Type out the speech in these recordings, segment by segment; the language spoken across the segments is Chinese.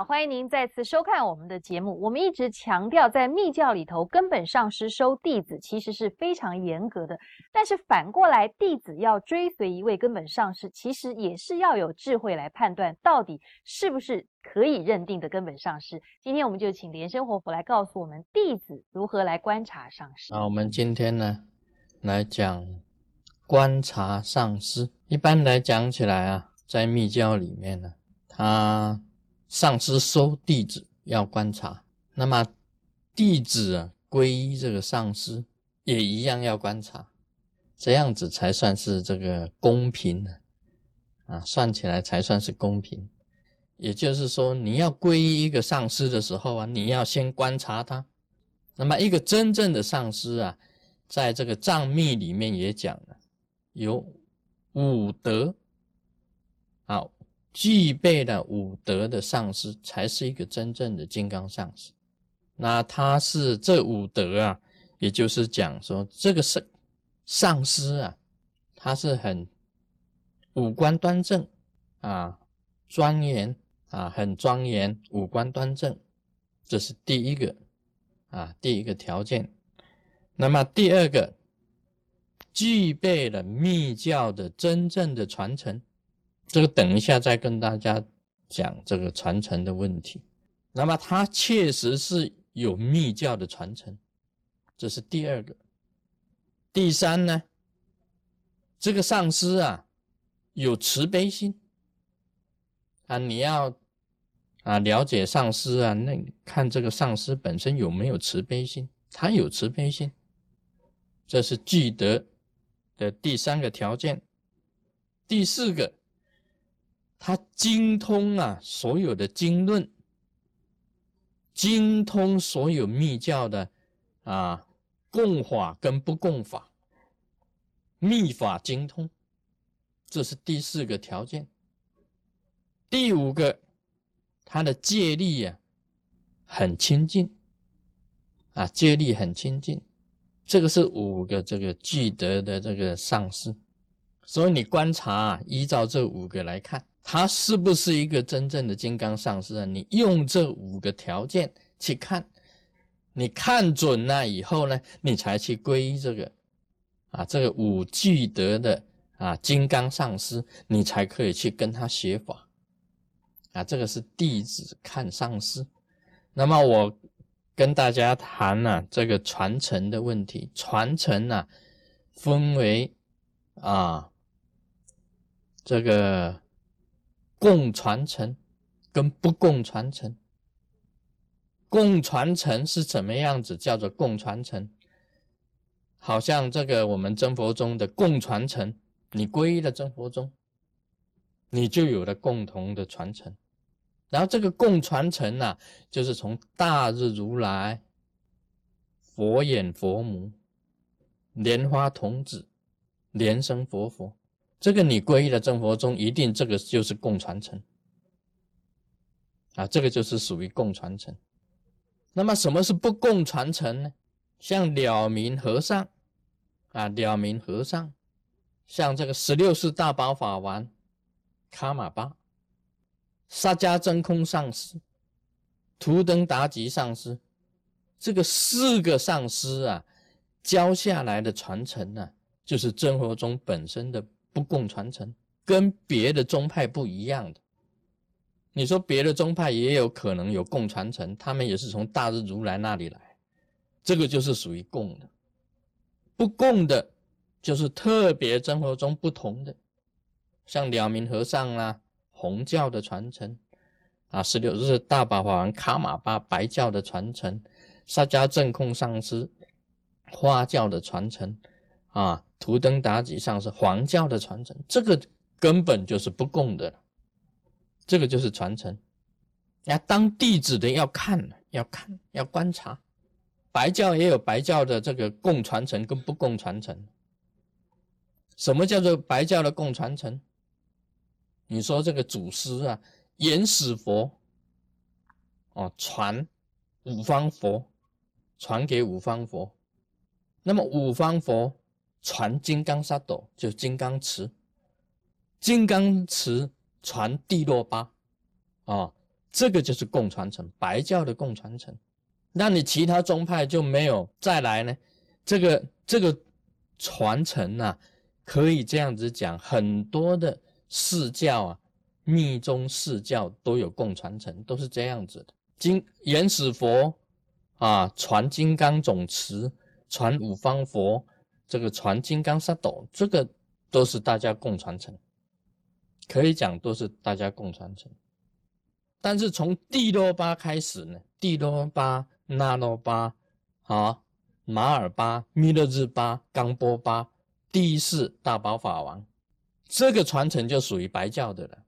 好，欢迎您再次收看我们的节目。我们一直强调，在密教里头，根本上师收弟子其实是非常严格的。但是反过来，弟子要追随一位根本上师，其实也是要有智慧来判断，到底是不是可以认定的根本上师。今天我们就请莲生活佛来告诉我们，弟子如何来观察上师。那，我们今天呢，来讲观察上师。一般来讲起来啊，在密教里面呢，他。上师收弟子要观察，那么弟子啊皈依这个上师也一样要观察，这样子才算是这个公平呢啊，算起来才算是公平。也就是说，你要皈依一个上师的时候啊，你要先观察他。那么一个真正的上师啊，在这个藏密里面也讲了，有五德，具备了五德的上师，才是一个真正的金刚上师。那他是这五德啊，也就是讲说，这个上上师啊，他是很五官端正啊，庄严啊，很庄严，五官端正，这是第一个啊，第一个条件。那么第二个，具备了密教的真正的传承。这个等一下再跟大家讲这个传承的问题。那么他确实是有密教的传承，这是第二个。第三呢，这个上师啊有慈悲心啊，你要啊了解上师啊，那看这个上师本身有没有慈悲心，他有慈悲心，这是具德的第三个条件。第四个。他精通啊，所有的经论，精通所有密教的啊共法跟不共法，密法精通，这是第四个条件。第五个，他的戒力呀很亲近，啊戒力很亲近，这个是五个这个具德的这个上师，所以你观察，啊依照这五个来看。他是不是一个真正的金刚上师啊？你用这五个条件去看，你看准了以后呢，你才去皈依这个啊，这个五具德的啊金刚上师，你才可以去跟他学法啊。这个是弟子看上师。那么我跟大家谈呢这个传承的问题，传承呢分为啊这个。共传承跟不共传承，共传承是怎么样子？叫做共传承，好像这个我们真佛宗的共传承，你皈依了真佛宗，你就有了共同的传承。然后这个共传承呢，就是从大日如来、佛眼佛母、莲花童子、莲生佛佛。这个你皈依的正佛宗，一定这个就是共传承啊，这个就是属于共传承。那么什么是不共传承呢？像了明和尚啊，了明和尚，像这个十六世大宝法王卡玛巴、沙迦真空上师、图登达吉上师，这个四个上师啊，教下来的传承呢，就是真佛宗本身的。不共传承，跟别的宗派不一样的。你说别的宗派也有可能有共传承，他们也是从大日如来那里来，这个就是属于共的。不共的，就是特别生活中不同的，像了明和尚啊，红教的传承啊，十六日大宝法王卡玛巴白教的传承，沙迦正空上师花教的传承啊。图登达吉上是黄教的传承，这个根本就是不共的，这个就是传承。那当弟子的要看，要看，要观察。白教也有白教的这个共传承跟不共传承。什么叫做白教的共传承？你说这个祖师啊，原始佛哦，传五方佛，传给五方佛，那么五方佛。传金刚萨埵就是金刚持，金刚持传帝洛巴，啊，这个就是共传承，白教的共传承。那你其他宗派就没有再来呢？这个这个传承啊，可以这样子讲，很多的释教啊，密宗释教都有共传承，都是这样子的。金原始佛啊，传金刚总持，传五方佛，这个传金刚萨埵，这个都是大家共传承，可以讲都是大家共传承。但是从帝罗巴开始呢，帝罗巴。那罗巴、啊马尔巴、弥勒日巴、冈波巴、第一世大宝法王，这个传承就属于白教的了，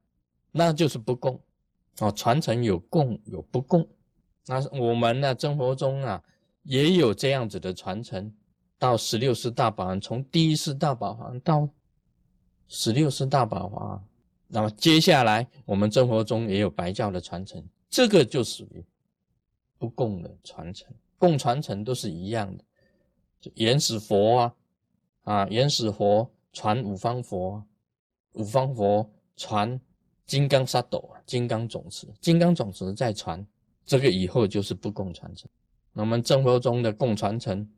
那就是不共啊。传承有共有不共，那我们呢，生活中啊也有这样子的传承，到十六世大宝王，从第一世大宝王到十六世大宝王，那么接下来我们生活中也有白教的传承，这个就属于。不共的传承，共传承都是一样的。原始佛啊，啊，原始佛传五方佛，五方佛传金刚萨埵，金刚种子，金刚种子再传，这个以后就是不共传承。我们正佛中的共传承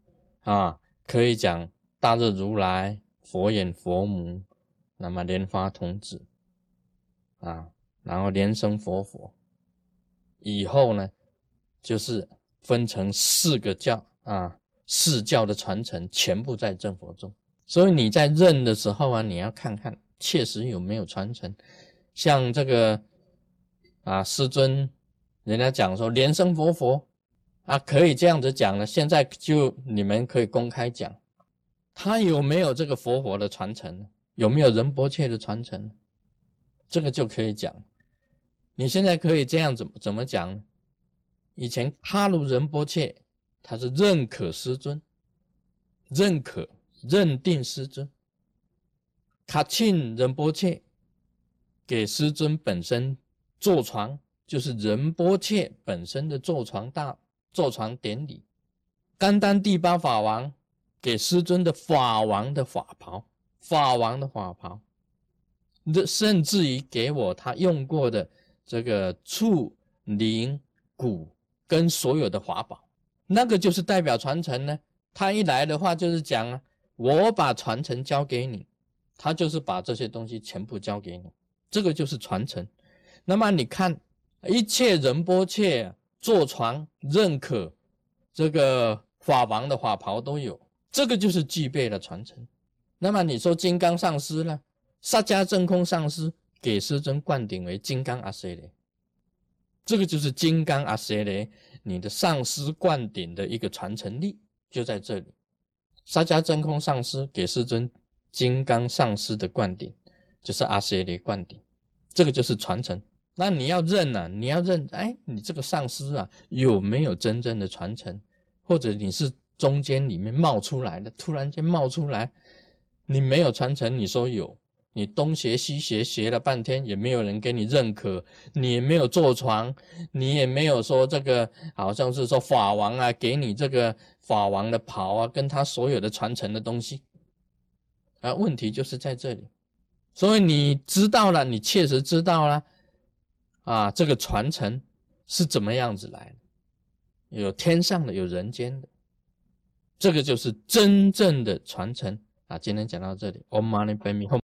啊，可以讲大日如来、佛眼佛母，那么莲花童子啊，然后莲生佛佛，以后呢？就是分成四个教啊，四教的传承全部在正佛中，所以你在认的时候啊，你要看看确实有没有传承。像这个啊，师尊，人家讲说莲生佛佛啊，可以这样子讲了。现在就你们可以公开讲，他有没有这个佛佛的传承？有没有仁波切的传承？这个就可以讲。你现在可以这样怎么怎么讲？以前哈鲁仁波切，他是认可师尊，认可认定师尊。卡钦仁波切给师尊本身坐床，就是仁波切本身的坐床大坐床典礼。甘丹第八法王给师尊的法王的法袍，法王的法袍，这甚至于给我他用过的这个触灵骨。跟所有的法宝，那个就是代表传承呢。他一来的话，就是讲啊，我把传承交给你，他就是把这些东西全部交给你，这个就是传承。那么你看，一切仁波切坐床认可这个法王的法袍都有，这个就是具备了传承。那么你说金刚上师呢？萨迦真空上师给师尊灌顶为金刚阿塞雷。这个就是金刚阿塞雷，你的上师灌顶的一个传承力就在这里。沙迦真空上师给师尊金刚上师的灌顶，就是阿塞雷灌顶，这个就是传承。那你要认呐，你要认，哎，你这个上师啊有没有真正的传承？或者你是中间里面冒出来的，突然间冒出来，你没有传承，你说有？你东学西学学了半天，也没有人给你认可，你也没有坐床，你也没有说这个好像是说法王啊，给你这个法王的袍啊，跟他所有的传承的东西啊，问题就是在这里。所以你知道了，你确实知道了啊，这个传承是怎么样子来的？有天上的，有人间的，这个就是真正的传承啊。今天讲到这里，Om Mani Padme Hum。